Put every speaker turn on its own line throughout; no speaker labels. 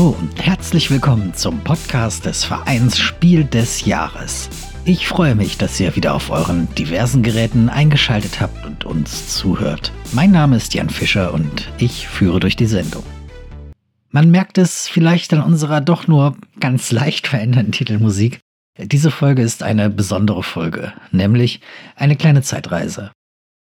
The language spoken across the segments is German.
Hallo und herzlich willkommen zum Podcast des Vereins Spiel des Jahres. Ich freue mich, dass ihr wieder auf euren diversen Geräten eingeschaltet habt und uns zuhört. Mein Name ist Jan Fischer und ich führe durch die Sendung. Man merkt es vielleicht an unserer doch nur ganz leicht veränderten Titelmusik. Diese Folge ist eine besondere Folge, nämlich eine kleine Zeitreise.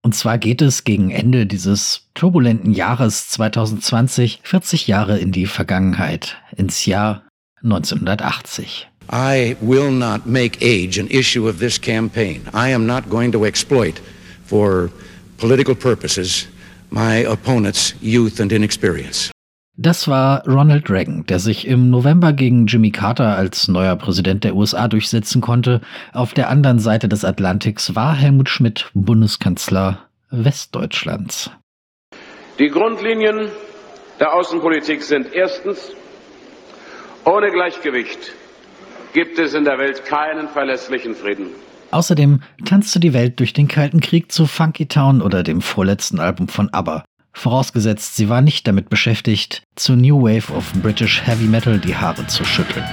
Und zwar geht es gegen Ende dieses turbulenten Jahres 2020 40 Jahre in die Vergangenheit, ins Jahr 1980.
I will not make age an issue of this campaign. I am not going to exploit for political purposes my opponent's youth and inexperience.
Das war Ronald Reagan, der sich im November gegen Jimmy Carter als neuer Präsident der USA durchsetzen konnte. Auf der anderen Seite des Atlantiks war Helmut Schmidt Bundeskanzler Westdeutschlands.
Die Grundlinien der Außenpolitik sind erstens, ohne Gleichgewicht gibt es in der Welt keinen verlässlichen Frieden.
Außerdem tanzte die Welt durch den Kalten Krieg zu Funky Town oder dem vorletzten Album von ABBA. Vorausgesetzt, sie war nicht damit beschäftigt, zu New Wave of British Heavy Metal die Haare zu schütteln.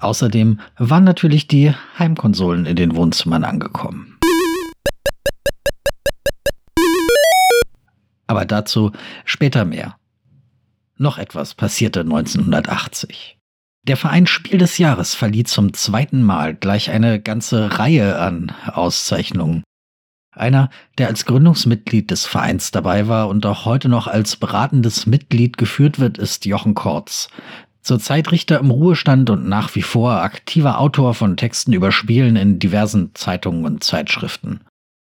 Außerdem waren natürlich die Heimkonsolen in den Wohnzimmern angekommen. Aber dazu später mehr. Noch etwas passierte 1980. Der Verein Spiel des Jahres verlieh zum zweiten Mal gleich eine ganze Reihe an Auszeichnungen. Einer, der als Gründungsmitglied des Vereins dabei war und auch heute noch als beratendes Mitglied geführt wird, ist Jochen Kortz. Zurzeit Richter im Ruhestand und nach wie vor aktiver Autor von Texten über Spielen in diversen Zeitungen und Zeitschriften.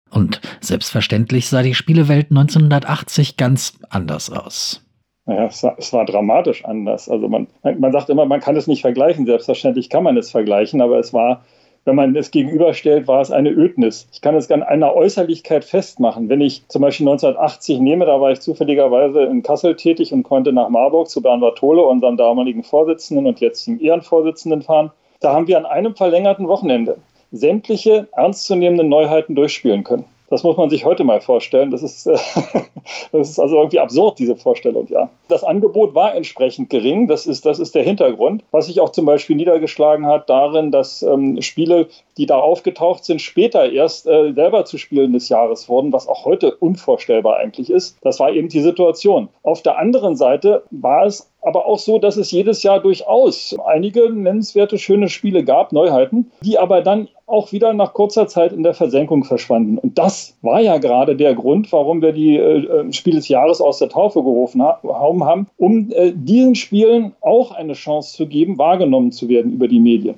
Und selbstverständlich sah die Spielewelt 1980 ganz anders aus.
Naja, es war, es war dramatisch anders. Also man, man sagt immer, man kann es nicht vergleichen. Selbstverständlich kann man es vergleichen, aber es war, wenn man es gegenüberstellt, war es eine Ödnis. Ich kann es an einer Äußerlichkeit festmachen. Wenn ich zum Beispiel 1980 nehme, da war ich zufälligerweise in Kassel tätig und konnte nach Marburg zu Bernd Bartole, unserem damaligen Vorsitzenden und jetzigen Ehrenvorsitzenden, fahren. Da haben wir an einem verlängerten Wochenende sämtliche ernstzunehmenden Neuheiten durchspielen können. Das muss man sich heute mal vorstellen. Das ist, äh, das ist also irgendwie absurd, diese Vorstellung, ja. Das Angebot war entsprechend gering. Das ist, das ist der Hintergrund. Was sich auch zum Beispiel niedergeschlagen hat darin, dass ähm, Spiele, die da aufgetaucht sind, später erst äh, selber zu Spielen des Jahres wurden, was auch heute unvorstellbar eigentlich ist. Das war eben die Situation. Auf der anderen Seite war es aber auch so, dass es jedes Jahr durchaus einige nennenswerte schöne Spiele gab, Neuheiten, die aber dann auch wieder nach kurzer Zeit in der Versenkung verschwanden. Und das war ja gerade der Grund, warum wir die äh, äh Spiel des Jahres aus der Taufe gerufen haben, um äh, diesen Spielen auch eine Chance zu geben, wahrgenommen zu werden über die Medien.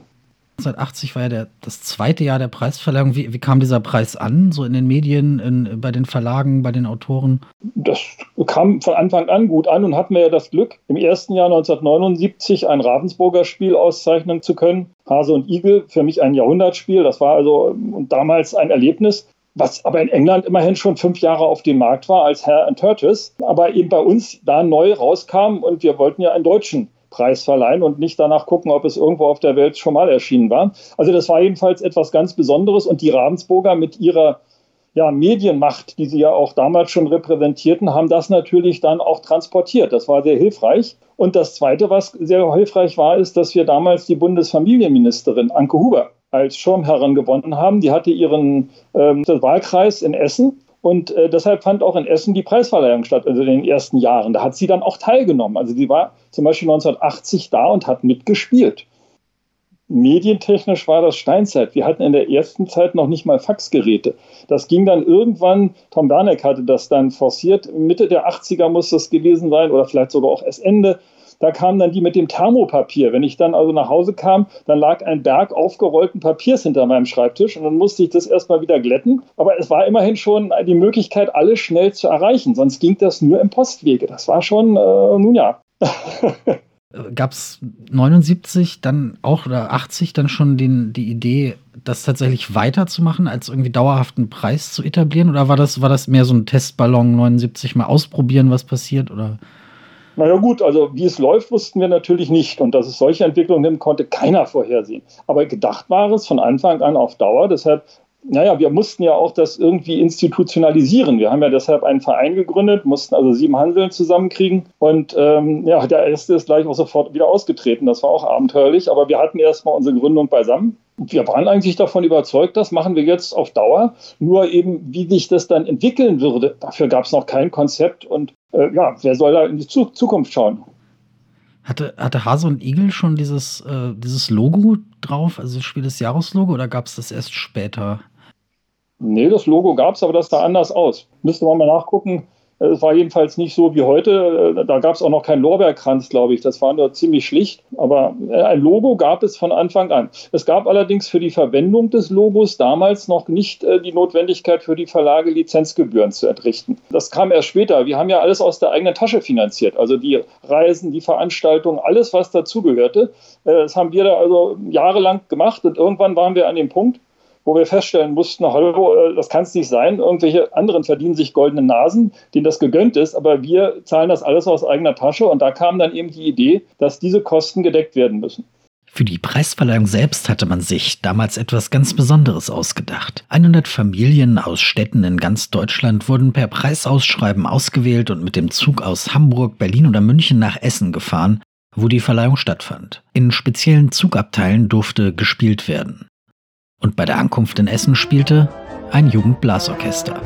1980 war ja der, das zweite Jahr der Preisverleihung. Wie, wie kam dieser Preis an, so in den Medien, in, bei den Verlagen, bei den Autoren?
Das kam von Anfang an gut an und hatten wir ja das Glück, im ersten Jahr 1979 ein Ravensburger Spiel auszeichnen zu können. Hase und Igel, für mich ein Jahrhundertspiel. Das war also damals ein Erlebnis was aber in England immerhin schon fünf Jahre auf dem Markt war als Herr and Turtis, aber eben bei uns da neu rauskam und wir wollten ja einen deutschen Preis verleihen und nicht danach gucken, ob es irgendwo auf der Welt schon mal erschienen war. Also das war jedenfalls etwas ganz Besonderes und die Ravensburger mit ihrer ja, Medienmacht, die sie ja auch damals schon repräsentierten, haben das natürlich dann auch transportiert. Das war sehr hilfreich. Und das Zweite, was sehr hilfreich war, ist, dass wir damals die Bundesfamilienministerin Anke Huber als Schirmherrin gewonnen haben. Die hatte ihren ähm, Wahlkreis in Essen und äh, deshalb fand auch in Essen die Preisverleihung statt, also in den ersten Jahren. Da hat sie dann auch teilgenommen. Also sie war zum Beispiel 1980 da und hat mitgespielt. Medientechnisch war das Steinzeit. Wir hatten in der ersten Zeit noch nicht mal Faxgeräte. Das ging dann irgendwann, Tom Berneck hatte das dann forciert, Mitte der 80er muss das gewesen sein oder vielleicht sogar auch erst Ende da kamen dann die mit dem Thermopapier. Wenn ich dann also nach Hause kam, dann lag ein Berg aufgerollten Papiers hinter meinem Schreibtisch und dann musste ich das erstmal wieder glätten. Aber es war immerhin schon die Möglichkeit, alles schnell zu erreichen. Sonst ging das nur im Postwege. Das war schon, äh, nun ja.
Gab es 79 dann auch oder 80 dann schon den, die Idee, das tatsächlich weiterzumachen, als irgendwie dauerhaften Preis zu etablieren? Oder war das, war das mehr so ein Testballon 79 mal ausprobieren, was passiert? Oder?
Naja gut, also wie es läuft, wussten wir natürlich nicht. Und dass es solche Entwicklungen nimmt, konnte keiner vorhersehen. Aber gedacht war es von Anfang an auf Dauer. Deshalb naja, wir mussten ja auch das irgendwie institutionalisieren. Wir haben ja deshalb einen Verein gegründet, mussten also sieben Handeln zusammenkriegen. Und ähm, ja, der erste ist gleich auch sofort wieder ausgetreten. Das war auch abenteuerlich. Aber wir hatten erstmal unsere Gründung beisammen. Wir waren eigentlich davon überzeugt, das machen wir jetzt auf Dauer. Nur eben, wie sich das dann entwickeln würde, dafür gab es noch kein Konzept. Und äh, ja, wer soll da in die Zukunft schauen?
Hatte, hatte Hase und Igel schon dieses, äh, dieses Logo drauf, also das Spiel des Jahres-Logo, oder gab es das erst später?
Nee, das Logo gab es, aber das sah anders aus. Müsste man mal nachgucken. Es war jedenfalls nicht so wie heute. Da gab es auch noch keinen Lorbeerkranz, glaube ich. Das war nur ziemlich schlicht. Aber äh, ein Logo gab es von Anfang an. Es gab allerdings für die Verwendung des Logos damals noch nicht äh, die Notwendigkeit für die Verlage Lizenzgebühren zu entrichten. Das kam erst später. Wir haben ja alles aus der eigenen Tasche finanziert. Also die Reisen, die Veranstaltungen, alles, was dazugehörte. Äh, das haben wir da also jahrelang gemacht. Und irgendwann waren wir an dem Punkt, wo wir feststellen mussten, hallo, äh, das kann es nicht sein, irgendwelche anderen verdienen sich goldene Nasen, denen das gegönnt ist, aber wir zahlen das alles aus eigener Tasche und da kam dann eben die Idee, dass diese Kosten gedeckt werden müssen.
Für die Preisverleihung selbst hatte man sich damals etwas ganz Besonderes ausgedacht. 100 Familien aus Städten in ganz Deutschland wurden per Preisausschreiben ausgewählt und mit dem Zug aus Hamburg, Berlin oder München nach Essen gefahren, wo die Verleihung stattfand. In speziellen Zugabteilen durfte gespielt werden und bei der Ankunft in Essen spielte ein Jugendblasorchester.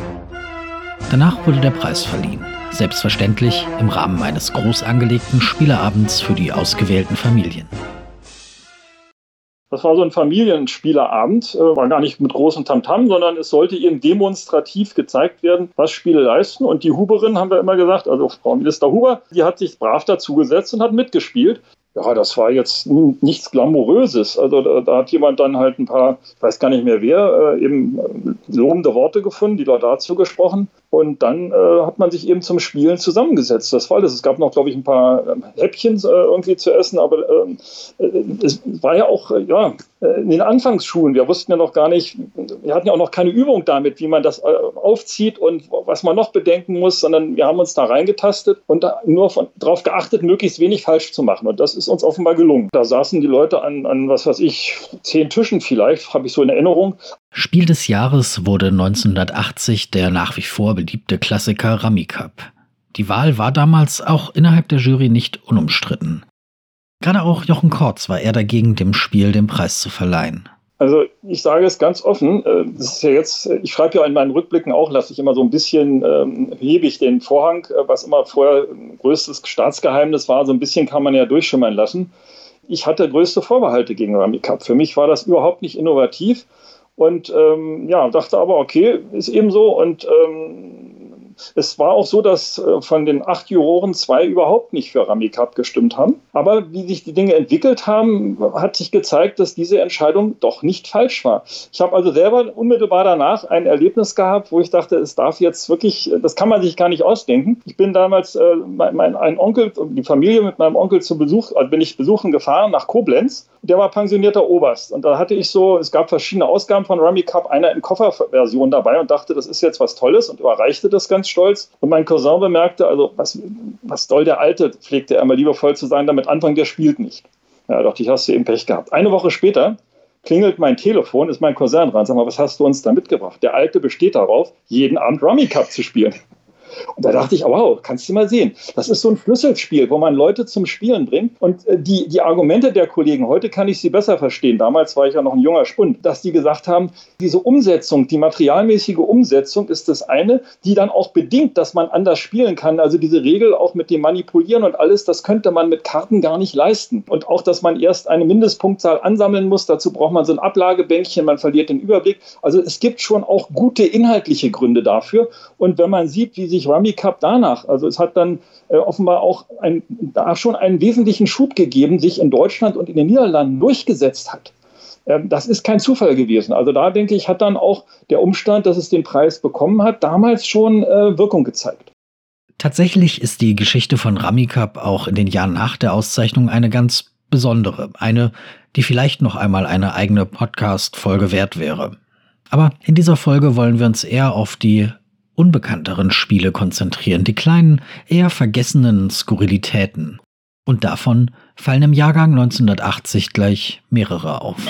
Danach wurde der Preis verliehen, selbstverständlich im Rahmen eines groß angelegten Spieleabends für die ausgewählten Familien.
Das war so ein Familienspielerabend, äh, war gar nicht mit großem Tamtam, sondern es sollte eben demonstrativ gezeigt werden, was Spiele leisten. Und die Huberin, haben wir immer gesagt, also Frau Minister Huber, die hat sich brav dazugesetzt und hat mitgespielt ja, das war jetzt nichts Glamouröses. Also da, da, hat jemand dann halt ein paar, weiß gar nicht mehr wer, äh, eben äh, lobende Worte gefunden, die da dazu gesprochen. Und dann äh, hat man sich eben zum Spielen zusammengesetzt. Das war alles. Es gab noch, glaube ich, ein paar ähm, Häppchen äh, irgendwie zu essen, aber ähm, äh, es war ja auch, äh, ja, äh, in den Anfangsschulen. Wir wussten ja noch gar nicht, wir hatten ja auch noch keine Übung damit, wie man das aufzieht und was man noch bedenken muss, sondern wir haben uns da reingetastet und da nur darauf geachtet, möglichst wenig falsch zu machen. Und das ist uns offenbar gelungen. Da saßen die Leute an, an was weiß ich, zehn Tischen vielleicht, habe ich so in Erinnerung.
Spiel des Jahres wurde 1980 der nach wie vor beliebte Klassiker Rami Cup. Die Wahl war damals auch innerhalb der Jury nicht unumstritten. Gerade auch Jochen Kortz war eher dagegen, dem Spiel den Preis zu verleihen.
Also ich sage es ganz offen, äh, das ist ja jetzt, ich schreibe ja in meinen Rückblicken auch, lasse ich immer so ein bisschen, ähm, hebe ich den Vorhang, äh, was immer vorher größtes Staatsgeheimnis war, so ein bisschen kann man ja durchschimmern lassen. Ich hatte größte Vorbehalte gegen Rami Cup. Für mich war das überhaupt nicht innovativ. Und ähm, ja, dachte aber, okay, ist eben so. Und ähm, es war auch so, dass äh, von den acht Juroren zwei überhaupt nicht für Ramikap gestimmt haben. Aber wie sich die Dinge entwickelt haben, hat sich gezeigt, dass diese Entscheidung doch nicht falsch war. Ich habe also selber unmittelbar danach ein Erlebnis gehabt, wo ich dachte, es darf jetzt wirklich, das kann man sich gar nicht ausdenken. Ich bin damals äh, mein, mein ein Onkel, die Familie mit meinem Onkel zu Besuch, also bin ich besuchen gefahren nach Koblenz. Der war pensionierter Oberst und da hatte ich so, es gab verschiedene Ausgaben von Rummy Cup, einer in Kofferversion dabei und dachte, das ist jetzt was Tolles und überreichte das ganz stolz. Und mein Cousin bemerkte, also was, was soll der Alte, pflegte er immer liebevoll zu sein, damit anfangen, der spielt nicht. Ja, dachte ich, hast du eben Pech gehabt. Eine Woche später klingelt mein Telefon, ist mein Cousin dran. Sag mal, was hast du uns da mitgebracht? Der Alte besteht darauf, jeden Abend Rummy Cup zu spielen. Und da dachte ich, oh, wow, kannst du mal sehen. Das ist so ein Schlüsselspiel, wo man Leute zum Spielen bringt. Und äh, die, die Argumente der Kollegen, heute kann ich sie besser verstehen. Damals war ich ja noch ein junger Spund, dass die gesagt haben, diese Umsetzung, die materialmäßige Umsetzung ist das eine, die dann auch bedingt, dass man anders spielen kann. Also diese Regel auch mit dem Manipulieren und alles, das könnte man mit Karten gar nicht leisten. Und auch, dass man erst eine Mindestpunktzahl ansammeln muss. Dazu braucht man so ein Ablagebänkchen, man verliert den Überblick. Also es gibt schon auch gute inhaltliche Gründe dafür. Und wenn man sieht, wie sich Rummy Cup danach. Also es hat dann äh, offenbar auch ein, da schon einen wesentlichen Schub gegeben, sich in Deutschland und in den Niederlanden durchgesetzt hat. Ähm, das ist kein Zufall gewesen. Also da denke ich, hat dann auch der Umstand, dass es den Preis bekommen hat, damals schon äh, Wirkung gezeigt.
Tatsächlich ist die Geschichte von Ramikap auch in den Jahren nach der Auszeichnung eine ganz besondere. Eine, die vielleicht noch einmal eine eigene Podcast-Folge wert wäre. Aber in dieser Folge wollen wir uns eher auf die unbekannteren Spiele konzentrieren, die kleinen, eher vergessenen Skurrilitäten. Und davon fallen im Jahrgang 1980 gleich mehrere auf.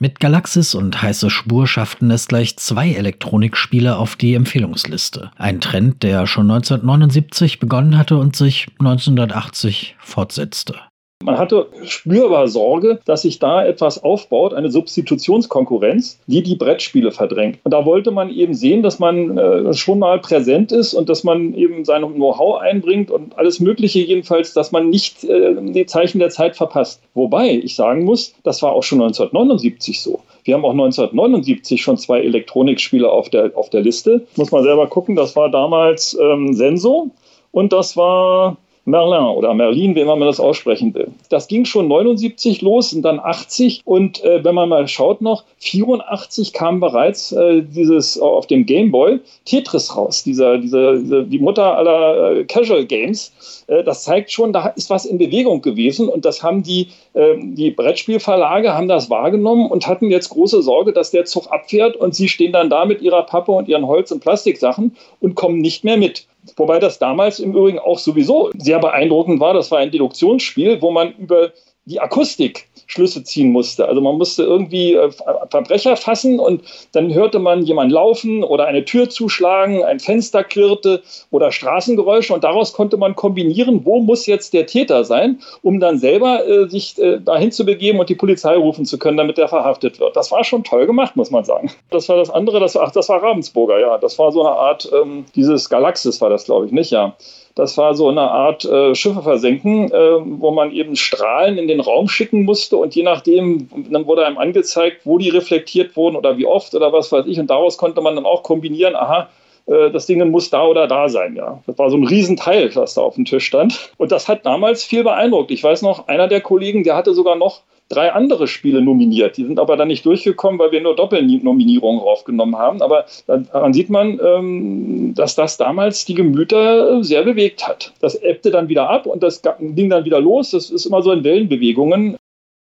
Mit Galaxis und Heiße Spur schafften es gleich zwei Elektronikspiele auf die Empfehlungsliste. Ein Trend, der schon 1979 begonnen hatte und sich 1980 fortsetzte.
Man hatte spürbar Sorge, dass sich da etwas aufbaut, eine Substitutionskonkurrenz, die die Brettspiele verdrängt. Und da wollte man eben sehen, dass man äh, schon mal präsent ist und dass man eben sein Know-how einbringt und alles Mögliche jedenfalls, dass man nicht äh, die Zeichen der Zeit verpasst. Wobei ich sagen muss, das war auch schon 1979 so. Wir haben auch 1979 schon zwei Elektronikspiele auf der, auf der Liste. Muss man selber gucken, das war damals ähm, Senso und das war Merlin oder Merlin, wie man das aussprechen will. Das ging schon 79 los und dann 80 und äh, wenn man mal schaut noch, 84 kam bereits äh, dieses äh, auf dem Gameboy Tetris raus, dieser, dieser, dieser, die Mutter aller äh, Casual Games. Äh, das zeigt schon, da ist was in Bewegung gewesen und das haben die, ähm, die Brettspielverlage haben das wahrgenommen und hatten jetzt große Sorge, dass der Zug abfährt und sie stehen dann da mit ihrer Pappe und ihren Holz- und Plastiksachen und kommen nicht mehr mit. Wobei das damals im Übrigen auch sowieso sehr beeindruckend war. Das war ein Deduktionsspiel, wo man über die Akustik Schlüsse ziehen musste. Also man musste irgendwie äh, Verbrecher fassen und dann hörte man jemand laufen oder eine Tür zuschlagen, ein Fenster klirrte oder Straßengeräusche und daraus konnte man kombinieren, wo muss jetzt der Täter sein, um dann selber äh, sich äh, dahin zu begeben und die Polizei rufen zu können, damit er verhaftet wird. Das war schon toll gemacht, muss man sagen. Das war das andere, das war, ach, das war Ravensburger, ja. Das war so eine Art, ähm, dieses Galaxis war das, glaube ich, nicht, ja. Das war so eine Art äh, Schiffe versenken, äh, wo man eben Strahlen in den Raum schicken musste und je nachdem, dann wurde einem angezeigt, wo die reflektiert wurden oder wie oft oder was weiß ich. Und daraus konnte man dann auch kombinieren, aha, äh, das Ding muss da oder da sein, ja. Das war so ein Riesenteil, was da auf dem Tisch stand. Und das hat damals viel beeindruckt. Ich weiß noch, einer der Kollegen, der hatte sogar noch drei andere Spiele nominiert. Die sind aber dann nicht durchgekommen, weil wir nur Doppelnominierungen draufgenommen haben. Aber daran sieht man, ähm, dass das damals die Gemüter sehr bewegt hat. Das ebbte dann wieder ab und das ging dann wieder los. Das ist immer so in Wellenbewegungen.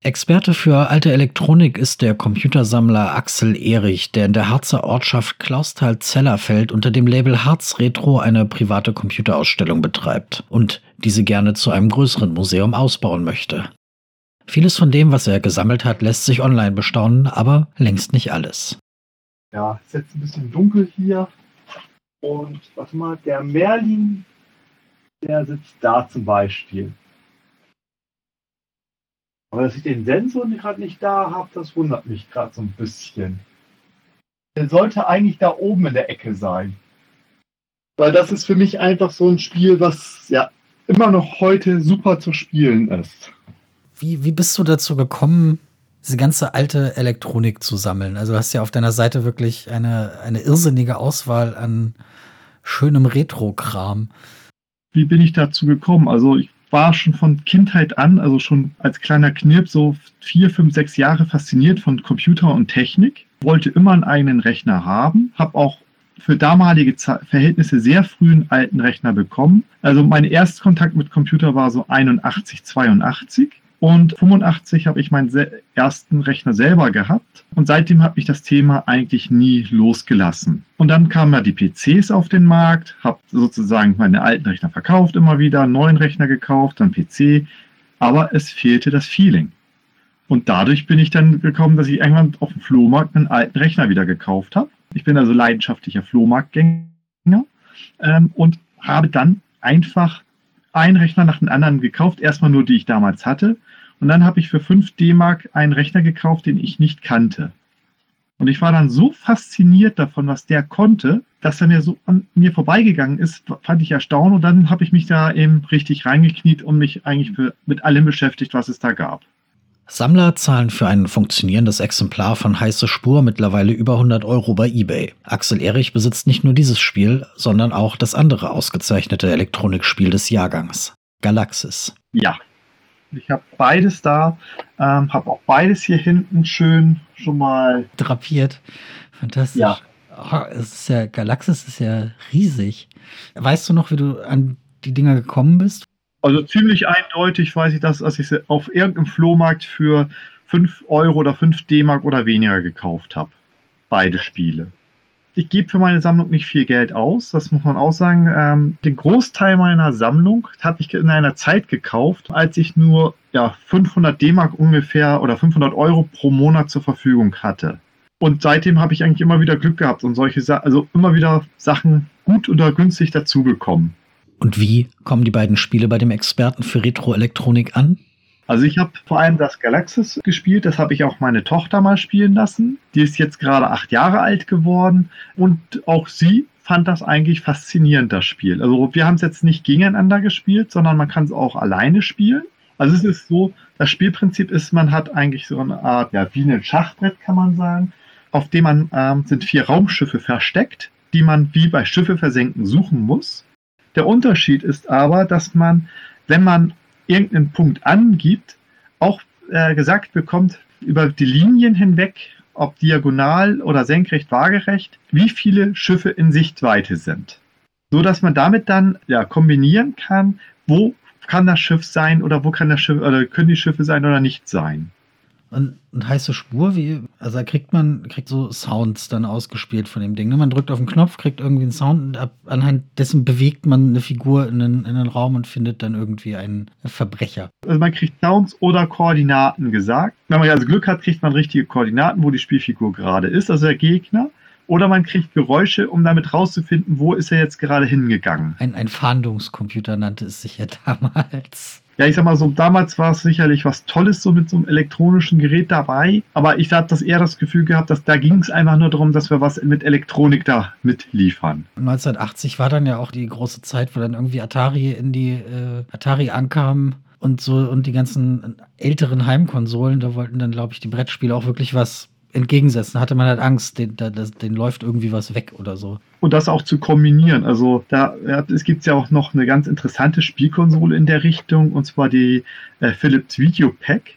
Experte für alte Elektronik ist der Computersammler Axel Erich, der in der Harzer Ortschaft Klausthal-Zellerfeld unter dem Label Harz Retro eine private Computerausstellung betreibt und diese gerne zu einem größeren Museum ausbauen möchte. Vieles von dem, was er gesammelt hat, lässt sich online bestaunen, aber längst nicht alles.
Ja, es ist jetzt ein bisschen dunkel hier. Und warte mal, der Merlin, der sitzt da zum Beispiel. Aber dass ich den Sensor gerade nicht da habe, das wundert mich gerade so ein bisschen. Der sollte eigentlich da oben in der Ecke sein. Weil das ist für mich einfach so ein Spiel, was ja immer noch heute super zu spielen ist.
Wie, wie bist du dazu gekommen, diese ganze alte Elektronik zu sammeln? Also du hast ja auf deiner Seite wirklich eine, eine irrsinnige Auswahl an schönem Retro-Kram.
Wie bin ich dazu gekommen? Also ich war schon von Kindheit an, also schon als kleiner Knirp, so vier, fünf, sechs Jahre fasziniert von Computer und Technik. Wollte immer einen eigenen Rechner haben, habe auch für damalige Verhältnisse sehr früh einen alten Rechner bekommen. Also mein Erstkontakt mit Computer war so 81, 82. Und 85 habe ich meinen ersten Rechner selber gehabt und seitdem hat mich das Thema eigentlich nie losgelassen. Und dann kamen ja die PCs auf den Markt, habe sozusagen meine alten Rechner verkauft immer wieder, neuen Rechner gekauft, dann PC, aber es fehlte das Feeling. Und dadurch bin ich dann gekommen, dass ich irgendwann auf dem Flohmarkt einen alten Rechner wieder gekauft habe. Ich bin also leidenschaftlicher Flohmarktgänger ähm, und habe dann einfach einen Rechner nach dem anderen gekauft. Erstmal nur, die ich damals hatte. Und dann habe ich für 5 D-Mark einen Rechner gekauft, den ich nicht kannte. Und ich war dann so fasziniert davon, was der konnte, dass er mir so an mir vorbeigegangen ist, fand ich erstaunlich. Und dann habe ich mich da eben richtig reingekniet und mich eigentlich mit allem beschäftigt, was es da gab.
Sammler zahlen für ein funktionierendes Exemplar von Heiße Spur mittlerweile über 100 Euro bei eBay. Axel Erich besitzt nicht nur dieses Spiel, sondern auch das andere ausgezeichnete Elektronikspiel des Jahrgangs, Galaxis.
Ja, ich habe beides da, ähm, habe auch beides hier hinten schön schon mal
drapiert. Fantastisch. Ja. Oh, es ist ja, Galaxis ist ja riesig. Weißt du noch, wie du an die Dinger gekommen bist?
Also ziemlich eindeutig weiß ich das, als ich sie auf irgendeinem Flohmarkt für 5 Euro oder 5 D-Mark oder weniger gekauft habe. Beide Spiele. Ich gebe für meine Sammlung nicht viel Geld aus, das muss man auch sagen. Ähm, den Großteil meiner Sammlung habe ich in einer Zeit gekauft, als ich nur ja, 500 D-Mark ungefähr oder 500 Euro pro Monat zur Verfügung hatte. Und seitdem habe ich eigentlich immer wieder Glück gehabt und solche Sachen, also immer wieder Sachen gut oder günstig dazugekommen.
Und wie kommen die beiden Spiele bei dem Experten für Retroelektronik an?
Also ich habe vor allem das Galaxis gespielt, das habe ich auch meine Tochter mal spielen lassen. Die ist jetzt gerade acht Jahre alt geworden und auch sie fand das eigentlich faszinierend, das Spiel. Also wir haben es jetzt nicht gegeneinander gespielt, sondern man kann es auch alleine spielen. Also es ist so, das Spielprinzip ist, man hat eigentlich so eine Art, ja, wie ein Schachbrett kann man sagen, auf dem man ähm, sind vier Raumschiffe versteckt, die man wie bei Schiffe versenken suchen muss. Der Unterschied ist aber, dass man, wenn man irgendeinen Punkt angibt, auch äh, gesagt bekommt, über die Linien hinweg, ob diagonal oder senkrecht waagerecht, wie viele Schiffe in Sichtweite sind. So dass man damit dann ja, kombinieren kann, wo kann das Schiff sein oder wo kann das Schiff oder können die Schiffe sein oder nicht sein.
Und, und heiße Spur, wie, also da kriegt man, kriegt so Sounds dann ausgespielt von dem Ding. Ne? Man drückt auf den Knopf, kriegt irgendwie einen Sound und ab, anhand dessen bewegt man eine Figur in einen, in einen Raum und findet dann irgendwie einen Verbrecher.
Also man kriegt Sounds oder Koordinaten gesagt. Wenn man also Glück hat, kriegt man richtige Koordinaten, wo die Spielfigur gerade ist, also der Gegner. Oder man kriegt Geräusche, um damit rauszufinden, wo ist er jetzt gerade hingegangen.
Ein, ein Fahndungscomputer nannte es sich ja damals
ja, ich sag mal so, damals war es sicherlich was Tolles so mit so einem elektronischen Gerät dabei, aber ich habe das eher das Gefühl gehabt, dass da ging es einfach nur darum, dass wir was mit Elektronik da mitliefern.
1980 war dann ja auch die große Zeit, wo dann irgendwie Atari in die äh, Atari ankam und so und die ganzen älteren Heimkonsolen, da wollten dann glaube ich die Brettspiele auch wirklich was entgegensetzen. Hatte man halt Angst, den, da, den läuft irgendwie was weg oder so.
Und das auch zu kombinieren. Also da ja, es gibt ja auch noch eine ganz interessante Spielkonsole in der Richtung, und zwar die äh, Philips Video Pack.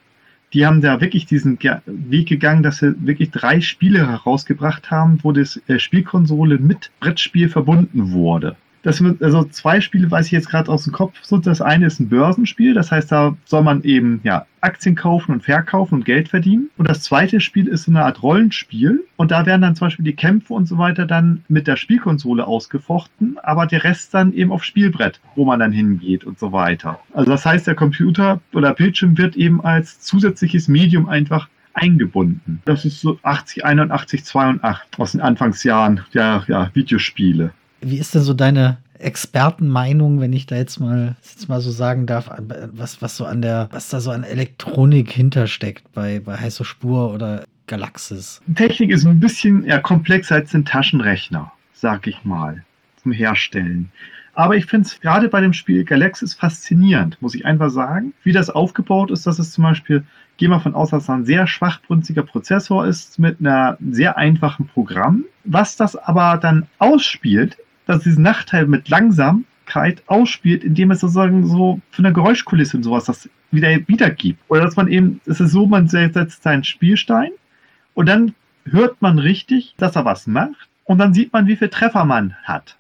Die haben da wirklich diesen Weg gegangen, dass sie wirklich drei Spiele herausgebracht haben, wo das äh, Spielkonsole mit Brettspiel verbunden wurde das also zwei Spiele weiß ich jetzt gerade aus dem Kopf. So, das eine ist ein Börsenspiel, das heißt, da soll man eben ja Aktien kaufen und verkaufen und Geld verdienen. Und das zweite Spiel ist so eine Art Rollenspiel. Und da werden dann zum Beispiel die Kämpfe und so weiter dann mit der Spielkonsole ausgefochten, aber der Rest dann eben auf Spielbrett, wo man dann hingeht und so weiter. Also das heißt, der Computer oder Bildschirm wird eben als zusätzliches Medium einfach eingebunden. Das ist so 80, 81, 82 aus den Anfangsjahren der ja, Videospiele.
Wie ist denn so deine Expertenmeinung, wenn ich da jetzt mal, jetzt mal so sagen darf, was, was so an der, was da so an Elektronik hintersteckt bei, bei Heiße Spur oder Galaxis?
Technik ist ein bisschen eher komplexer als ein Taschenrechner, sag ich mal, zum Herstellen. Aber ich finde es gerade bei dem Spiel Galaxis faszinierend, muss ich einfach sagen, wie das aufgebaut ist, dass es zum Beispiel, gehen wir von aus, dass es ein sehr schwachbrünstiger Prozessor ist mit einer sehr einfachen Programm. Was das aber dann ausspielt, dass diesen Nachteil mit Langsamkeit ausspielt, indem es sozusagen so von der Geräuschkulisse und sowas das wieder wiedergibt. Oder dass man eben, es ist so, man setzt seinen Spielstein und dann hört man richtig, dass er was macht und dann sieht man, wie viel Treffer man hat.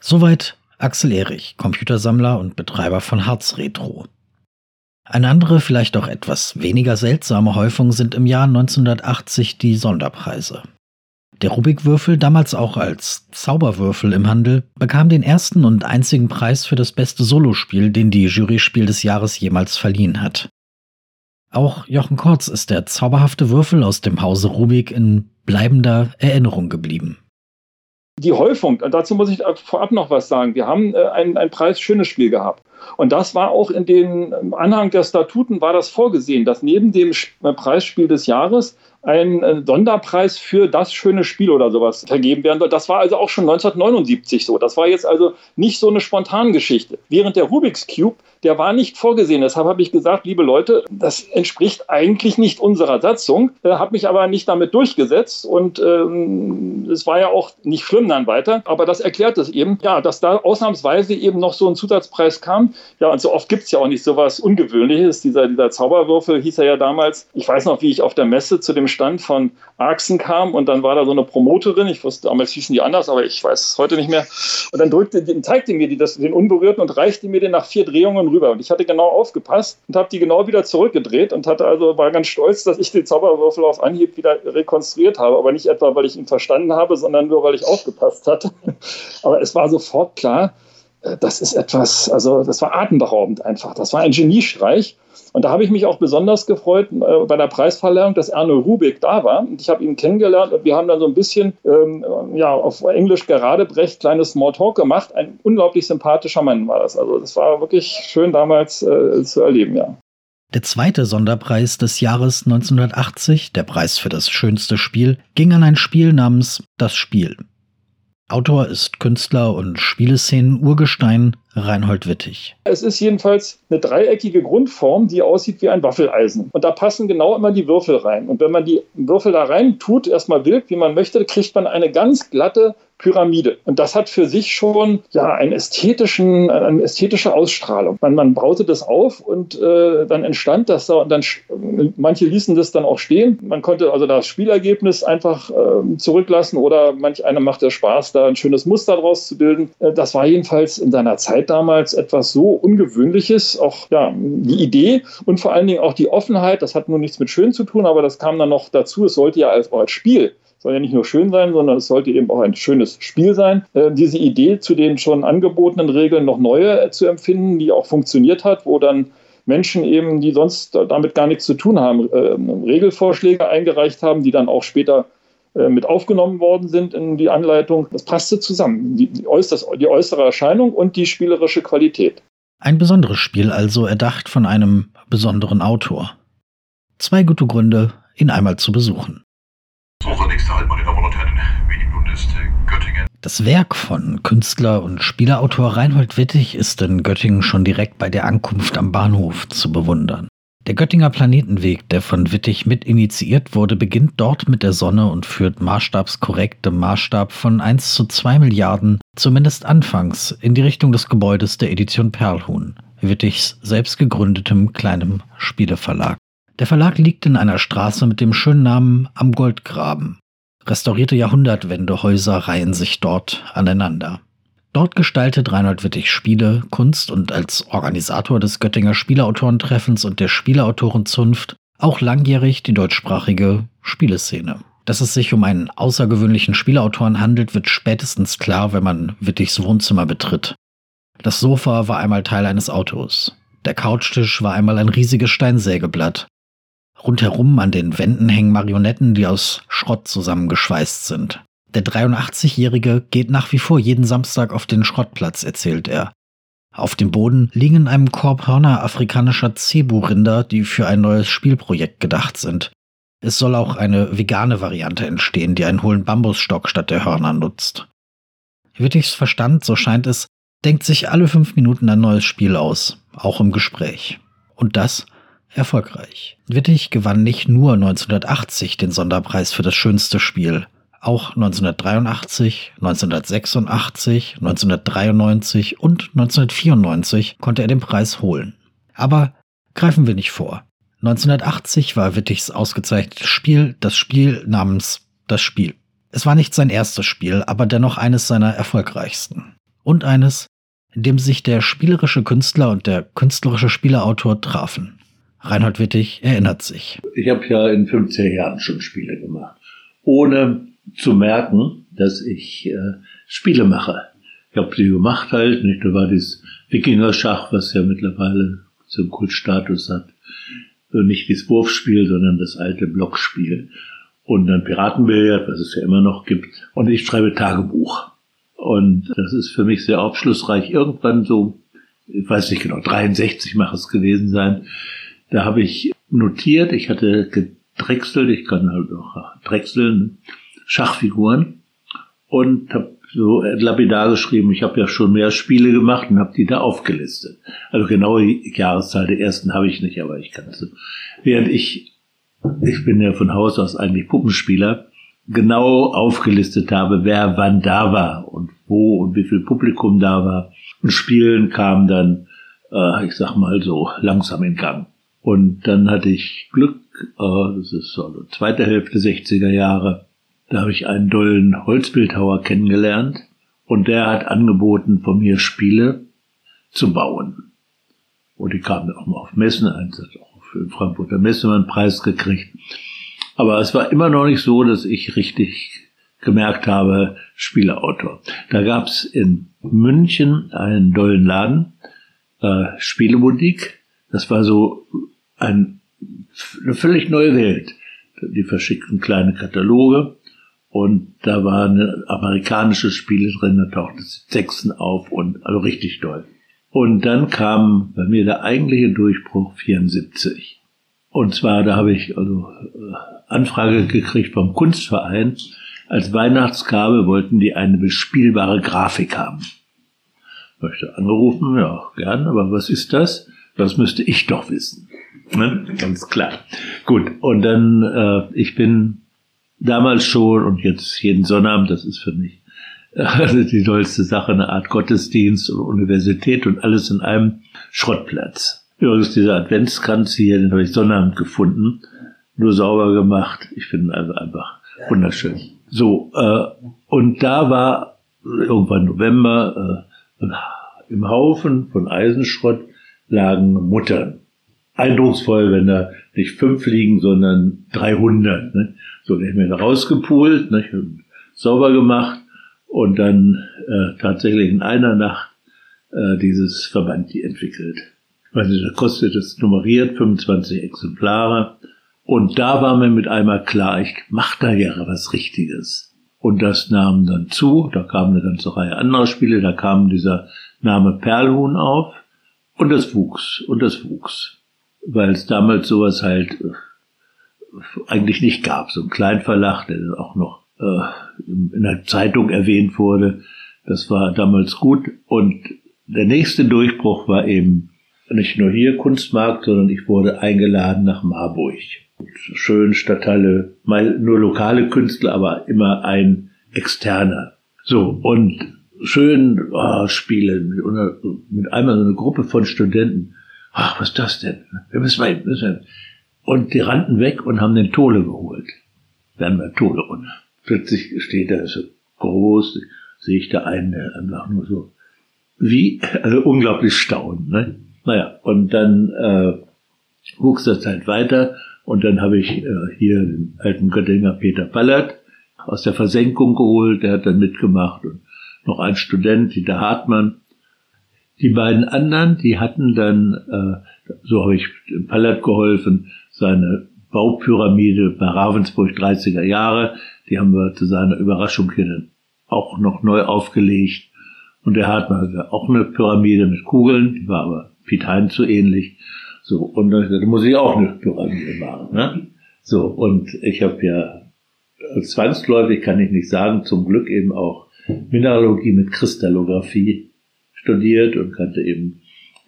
Soweit Axel Erich, Computersammler und Betreiber von Harz Retro. Eine andere, vielleicht auch etwas weniger seltsame Häufung sind im Jahr 1980 die Sonderpreise. Der Rubikwürfel, damals auch als Zauberwürfel im Handel, bekam den ersten und einzigen Preis für das beste Solospiel, den die Juryspiel des Jahres jemals verliehen hat. Auch Jochen Kortz ist der zauberhafte Würfel aus dem Hause Rubik in bleibender Erinnerung geblieben
die Häufung, dazu muss ich vorab noch was sagen. Wir haben äh, ein, ein Preis schönes Spiel gehabt. Und das war auch in den Anhang der Statuten war das vorgesehen, dass neben dem äh, Preisspiel des Jahres ein äh, Sonderpreis für das schöne Spiel oder sowas vergeben werden soll. Das war also auch schon 1979 so. Das war jetzt also nicht so eine spontane Geschichte. Während der Rubik's Cube, der war nicht vorgesehen. Deshalb habe ich gesagt, liebe Leute, das entspricht eigentlich nicht unserer Satzung, äh, habe mich aber nicht damit durchgesetzt und ähm, es war ja auch nicht schlimm dann weiter. Aber das erklärt es eben, ja, dass da ausnahmsweise eben noch so ein Zusatzpreis kam. Ja, und so oft gibt es ja auch nicht so was Ungewöhnliches. Dieser, dieser Zauberwürfel hieß er ja damals. Ich weiß noch, wie ich auf der Messe zu dem Stand von Arxen kam und dann war da so eine Promoterin, ich wusste, damals hießen die anders, aber ich weiß es heute nicht mehr. Und dann drückte, zeigte mir die das, den Unberührten und reichte mir den nach vier Drehungen rüber. Und ich hatte genau aufgepasst und habe die genau wieder zurückgedreht und hatte also, war ganz stolz, dass ich den Zauberwürfel auf Anhieb wieder rekonstruiert habe. Aber nicht etwa, weil ich ihn verstanden habe, sondern nur, weil ich aufgepasst hatte. aber es war sofort klar, äh, das ist etwas, also das war atemberaubend einfach. Das war ein Geniestreich. Und da habe ich mich auch besonders gefreut äh, bei der Preisverleihung, dass Arno Rubik da war. Und ich habe ihn kennengelernt und wir haben dann so ein bisschen ähm, ja, auf Englisch geradebrecht kleines Smalltalk gemacht. Ein unglaublich sympathischer Mann war das. Also das war wirklich schön damals äh, zu erleben, ja.
Der zweite Sonderpreis des Jahres 1980, der Preis für das schönste Spiel, ging an ein Spiel namens Das Spiel. Autor ist Künstler und Spieleszenen-Urgestein Reinhold Wittig.
Es ist jedenfalls eine dreieckige Grundform, die aussieht wie ein Waffeleisen. Und da passen genau immer die Würfel rein. Und wenn man die Würfel da rein tut, erstmal wild, wie man möchte, kriegt man eine ganz glatte Pyramide. Und das hat für sich schon ja einen ästhetischen, eine ästhetische Ausstrahlung. Man, man baute das auf und äh, dann entstand das da und dann manche ließen das dann auch stehen. Man konnte also das Spielergebnis einfach äh, zurücklassen oder manch einem machte Spaß, da ein schönes Muster draus zu bilden. Äh, das war jedenfalls in seiner Zeit damals etwas so Ungewöhnliches. Auch ja, die Idee und vor allen Dingen auch die Offenheit, das hat nur nichts mit schön zu tun, aber das kam dann noch dazu. Es sollte ja als, als Spiel soll ja nicht nur schön sein, sondern es sollte eben auch ein schönes Spiel sein. Äh, diese Idee, zu den schon angebotenen Regeln noch neue zu empfinden, die auch funktioniert hat, wo dann Menschen eben, die sonst damit gar nichts zu tun haben, äh, Regelvorschläge eingereicht haben, die dann auch später mit aufgenommen worden sind in die Anleitung. Das passte zusammen, die, die, äußere, die äußere Erscheinung und die spielerische Qualität.
Ein besonderes Spiel also erdacht von einem besonderen Autor. Zwei gute Gründe, ihn einmal zu besuchen. Das Werk von Künstler und Spieleautor Reinhold Wittig ist in Göttingen schon direkt bei der Ankunft am Bahnhof zu bewundern. Der Göttinger Planetenweg, der von Wittig mit initiiert wurde, beginnt dort mit der Sonne und führt maßstabskorrektem Maßstab von 1 zu 2 Milliarden, zumindest anfangs, in die Richtung des Gebäudes der Edition Perlhuhn, Wittigs selbst gegründetem kleinem Spieleverlag. Der Verlag liegt in einer Straße mit dem schönen Namen Am Goldgraben. Restaurierte Jahrhundertwendehäuser reihen sich dort aneinander. Dort gestaltet Reinhold Wittig Spiele, Kunst und als Organisator des Göttinger Spieleautorentreffens und der Spieleautorenzunft auch langjährig die deutschsprachige Spieleszene. Dass es sich um einen außergewöhnlichen Spieleautoren handelt, wird spätestens klar, wenn man Wittigs Wohnzimmer betritt. Das Sofa war einmal Teil eines Autos. Der Couchtisch war einmal ein riesiges Steinsägeblatt. Rundherum an den Wänden hängen Marionetten, die aus Schrott zusammengeschweißt sind. Der 83-Jährige geht nach wie vor jeden Samstag auf den Schrottplatz, erzählt er. Auf dem Boden liegen in einem Korb Hörner afrikanischer Cebu-Rinder, die für ein neues Spielprojekt gedacht sind. Es soll auch eine vegane Variante entstehen, die einen hohlen Bambusstock statt der Hörner nutzt. Wittigs Verstand, so scheint es, denkt sich alle fünf Minuten ein neues Spiel aus, auch im Gespräch. Und das erfolgreich. Wittig gewann nicht nur 1980 den Sonderpreis für das schönste Spiel. Auch 1983, 1986, 1993 und 1994 konnte er den Preis holen. Aber greifen wir nicht vor. 1980 war Wittigs ausgezeichnetes Spiel das Spiel namens Das Spiel. Es war nicht sein erstes Spiel, aber dennoch eines seiner erfolgreichsten. Und eines, in dem sich der spielerische Künstler und der künstlerische Spieleautor trafen. Reinhold Wittig erinnert sich.
Ich habe ja in 15 Jahren schon Spiele gemacht, ohne zu merken, dass ich äh, Spiele mache. Ich habe sie gemacht halt, nicht? Da war dieses Wikinger-Schach, was ja mittlerweile zum Kultstatus hat. Nicht das Wurfspiel, sondern das alte Blockspiel. Und dann Piratenbillard, was es ja immer noch gibt. Und ich schreibe Tagebuch. Und das ist für mich sehr aufschlussreich. Irgendwann so, ich weiß nicht genau, 63 mache es gewesen sein, da habe ich notiert, ich hatte gedrechselt, ich kann halt auch drechseln, Schachfiguren und habe so lapidar geschrieben, ich habe ja schon mehr Spiele gemacht und habe die da aufgelistet. Also genaue Jahreszahl der ersten habe ich nicht, aber ich kann es. Während ich, ich bin ja von Haus aus eigentlich Puppenspieler, genau aufgelistet habe, wer wann da war und wo und wie viel Publikum da war. Und Spielen kam dann, äh, ich sag mal so, langsam in Gang. Und dann hatte ich Glück, äh, das ist so die zweite Hälfte 60er Jahre, da habe ich einen dollen Holzbildhauer kennengelernt und der hat angeboten, von mir Spiele zu bauen. Und die kamen auch mal auf Messen, eins hat auch für den Frankfurter Messe mal einen Preis gekriegt. Aber es war immer noch nicht so, dass ich richtig gemerkt habe, Spieleautor. Da gab's in München einen dollen Laden, äh, Spielemusik. Das war so ein, eine völlig neue Welt. Die verschickten kleine Kataloge und da war eine amerikanische Spiele drin, da tauchte Sechsen auf und also richtig toll. Und dann kam bei mir der eigentliche Durchbruch 74. Und zwar, da habe ich also äh, Anfrage gekriegt vom Kunstverein. Als Weihnachtsgabe wollten die eine bespielbare Grafik haben. Möchte angerufen, ja, gern, aber was ist das? Das müsste ich doch wissen. Ne? Ganz klar. Gut, und dann, äh, ich bin damals schon und jetzt jeden Sonnabend, das ist für mich also die tollste Sache, eine Art Gottesdienst und Universität und alles in einem Schrottplatz. Übrigens, dieser Adventskranz hier, den habe ich Sonnabend gefunden, nur sauber gemacht. Ich finde also einfach wunderschön. So, äh, und da war irgendwann November äh, im Haufen von Eisenschrott lagen Muttern. Eindrucksvoll, wenn da nicht fünf liegen, sondern 300. Ne? So, den haben wir rausgepult, ne? sauber gemacht und dann äh, tatsächlich in einer Nacht äh, dieses Verbandi entwickelt. Also da kostet es nummeriert 25 Exemplare. Und da war mir mit einmal klar, ich mach da ja was Richtiges. Und das nahm dann zu, da kam eine ganze Reihe anderer Spiele, da kam dieser Name Perlhuhn auf und das wuchs und das wuchs. Weil es damals sowas halt äh, eigentlich nicht gab. So ein Kleinverlag, der auch noch äh, in der Zeitung erwähnt wurde. Das war damals gut. Und der nächste Durchbruch war eben nicht nur hier Kunstmarkt, sondern ich wurde eingeladen nach Marburg. Schön Stadtteile, mal nur lokale Künstler, aber immer ein externer. So, und schön oh, Spiele mit, mit einmal so eine Gruppe von Studenten. Ach, was ist das denn? Wir müssen mal, müssen wir. Und die rannten weg und haben den Tole geholt. Dann wir Tole. Und plötzlich steht er so groß, sehe ich da einen, der einfach nur so, wie, also unglaublich staunen. Ne? Naja, und dann äh, wuchs das halt weiter und dann habe ich äh, hier den alten Göttinger Peter Pallert aus der Versenkung geholt, der hat dann mitgemacht und noch ein Student, Dieter Hartmann. Die beiden anderen, die hatten dann, äh, so habe ich dem Pallert geholfen, seine Baupyramide bei Ravensburg 30er Jahre. Die haben wir zu seiner Überraschung hier dann auch noch neu aufgelegt. Und der hat mal auch eine Pyramide mit Kugeln, die war aber Piet Hein zu ähnlich. So, und dann da muss ich auch eine Pyramide machen. Ne? So, und ich habe ja zwangsläufig, kann ich nicht sagen, zum Glück eben auch Mineralogie mit Kristallographie studiert und kannte eben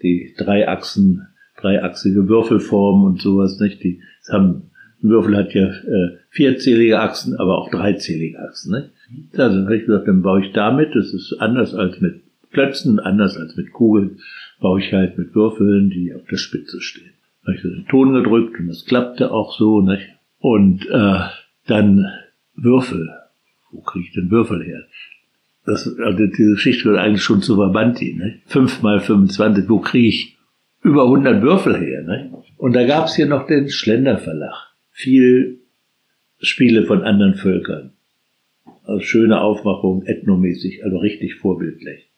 die Dreiachsen, dreiachsige Würfelform und sowas, nicht? Die haben, ein Würfel hat ja äh, vierzählige Achsen, aber auch dreizählige Achsen. Ne? Also habe ich gesagt, dann baue ich damit, das ist anders als mit Klötzen, anders als mit Kugeln, baue ich halt mit Würfeln, die auf der Spitze stehen. Dann habe ich den Ton gedrückt und das klappte auch so. Nicht? Und äh, dann Würfel. Wo kriege ich denn Würfel her? Das, also diese Geschichte wird eigentlich schon zu Verbanti. Ne? 5 mal 25, wo kriege ich über 100 Würfel her? Ne? Und da gab es hier noch den Schlender Verlag. Viel Spiele von anderen Völkern. Also schöne Aufmachung, ethnomäßig, also richtig vorbildlich.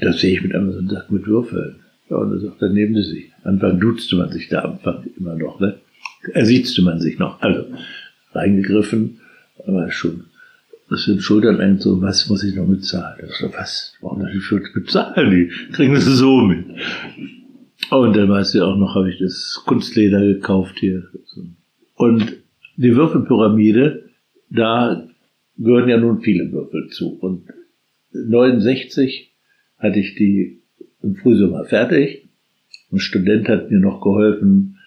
Das sehe ich mit einem so einem Sack mit Würfeln. Ja, und er sagt, dann nehmen Sie sich. Anfang duzte man sich da Anfang immer noch, ne? Ersiezte man sich noch. Also, reingegriffen, aber schon, das sind Schultern ein, so, was muss ich noch bezahlen? Das so, was, warum soll ich bezahlen? Die kriegen das so mit. Und dann weißt du auch noch, habe ich das Kunstleder gekauft hier. Und die Würfelpyramide, da gehören ja nun viele Würfel zu. Und 69 hatte ich die im Frühsommer fertig. Ein Student hat mir noch geholfen,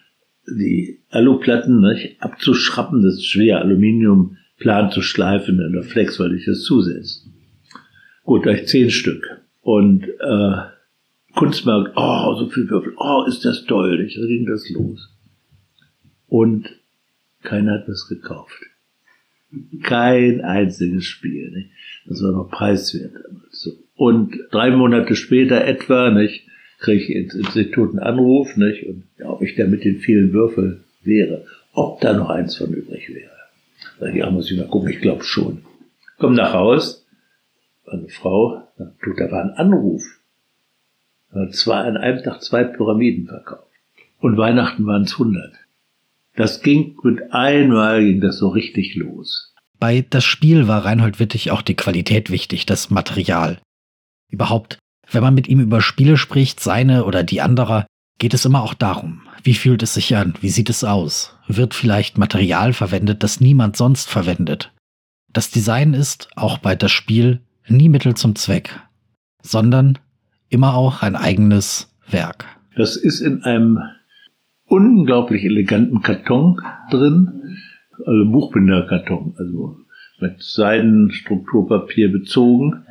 die Aluplatten nicht, abzuschrappen, das schwer Aluminium plan zu schleifen in der Flex, weil ich das zusetze. Gut, da ich zehn Stück. Und äh, Kunstmarkt, oh, so viel Würfel, oh, ist das toll, ich, da ging das los. und keiner hat das gekauft. Kein einziges Spiel. Nicht? Das war noch preiswert damals. Und drei Monate später etwa, nicht, kriege ich ins Institut einen Anruf, nicht, und ja, ob ich da mit den vielen Würfeln wäre, ob da noch eins von übrig wäre. Sag ich, ja, muss ich mal gucken, ich glaube schon. Komm nach Haus, eine Frau, da war ein Anruf. Zwei, an einem Tag zwei Pyramiden verkauft. Und Weihnachten waren es 100. Das ging mit einmal ging das so richtig los.
Bei das Spiel war Reinhold Wittig auch die Qualität wichtig, das Material. Überhaupt, wenn man mit ihm über Spiele spricht, seine oder die anderer, geht es immer auch darum, wie fühlt es sich an, wie sieht es aus, wird vielleicht Material verwendet, das niemand sonst verwendet. Das Design ist, auch bei das Spiel, nie Mittel zum Zweck, sondern immer auch ein eigenes Werk.
Das ist in einem unglaublich eleganten Karton drin, also Buchbinderkarton, also mit Seidenstrukturpapier bezogen.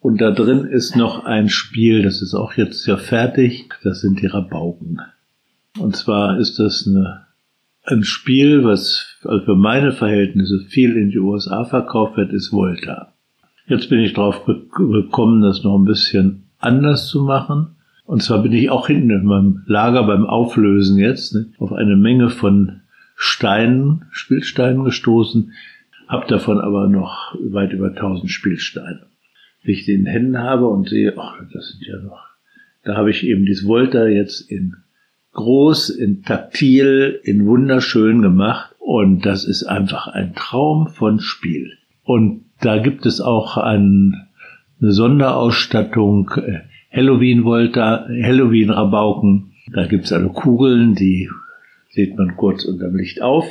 Und da drin ist noch ein Spiel, das ist auch jetzt ja fertig, das sind die Rabauken. Und zwar ist das eine, ein Spiel, was also für meine Verhältnisse viel in die USA verkauft wird, ist Volta. Jetzt bin ich drauf gekommen, das noch ein bisschen anders zu machen. Und zwar bin ich auch hinten in meinem Lager beim Auflösen jetzt ne, auf eine Menge von Steinen, Spielsteinen gestoßen, habe davon aber noch weit über 1000 Spielsteine. Wie ich die in den Händen habe und sehe, ach, das sind ja noch. Da habe ich eben dieses Volta jetzt in groß, in taktil, in wunderschön gemacht und das ist einfach ein Traum von Spiel. Und da gibt es auch ein, eine Sonderausstattung, äh, Halloween Volta, Halloween Rabauken. Da gibt's also Kugeln, die lädt man kurz unterm Licht auf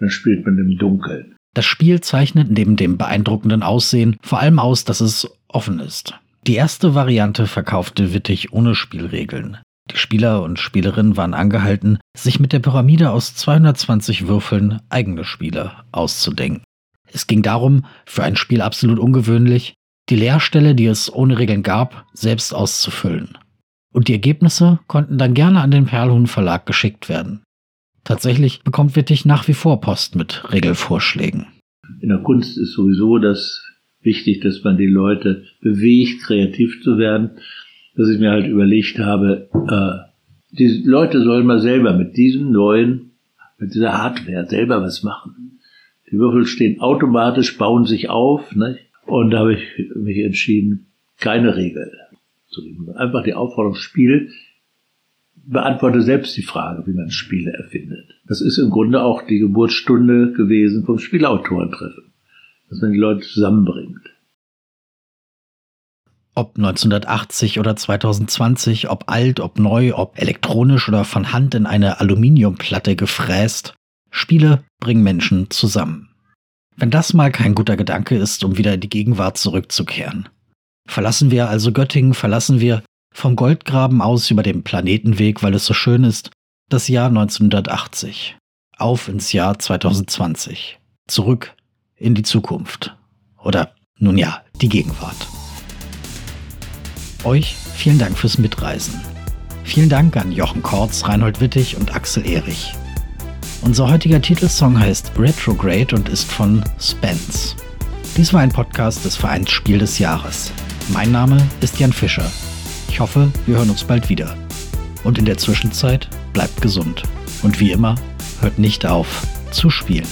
dann spielt man im Dunkeln.
Das Spiel zeichnet neben dem beeindruckenden Aussehen vor allem aus, dass es offen ist. Die erste Variante verkaufte Wittig ohne Spielregeln. Die Spieler und Spielerinnen waren angehalten, sich mit der Pyramide aus 220 Würfeln eigene Spiele auszudenken. Es ging darum, für ein Spiel absolut ungewöhnlich, die Leerstelle, die es ohne Regeln gab, selbst auszufüllen. Und die Ergebnisse konnten dann gerne an den Perlhuhn Verlag geschickt werden. Tatsächlich bekommt Wittig nach wie vor Post mit Regelvorschlägen.
In der Kunst ist sowieso das wichtig, dass man die Leute bewegt, kreativ zu werden, dass ich mir halt überlegt habe, äh, die Leute sollen mal selber mit diesem neuen, mit dieser Hardware selber was machen. Die Würfel stehen automatisch, bauen sich auf, ne? Und da habe ich mich entschieden, keine Regel zu geben. Einfach die Aufforderung, Spiel, beantworte selbst die Frage, wie man Spiele erfindet. Das ist im Grunde auch die Geburtsstunde gewesen vom Spielautorentreffen, dass man die Leute zusammenbringt.
Ob 1980 oder 2020, ob alt, ob neu, ob elektronisch oder von Hand in eine Aluminiumplatte gefräst, Spiele bringen Menschen zusammen. Wenn das mal kein guter Gedanke ist, um wieder in die Gegenwart zurückzukehren. Verlassen wir also Göttingen, verlassen wir vom Goldgraben aus über dem Planetenweg, weil es so schön ist, das Jahr 1980. Auf ins Jahr 2020. Zurück in die Zukunft. Oder nun ja, die Gegenwart. Euch vielen Dank fürs Mitreisen. Vielen Dank an Jochen Kortz, Reinhold Wittig und Axel Erich. Unser heutiger Titelsong heißt Retrograde und ist von Spence. Dies war ein Podcast des Vereins Spiel des Jahres. Mein Name ist Jan Fischer. Ich hoffe, wir hören uns bald wieder. Und in der Zwischenzeit bleibt gesund. Und wie immer, hört nicht auf zu spielen.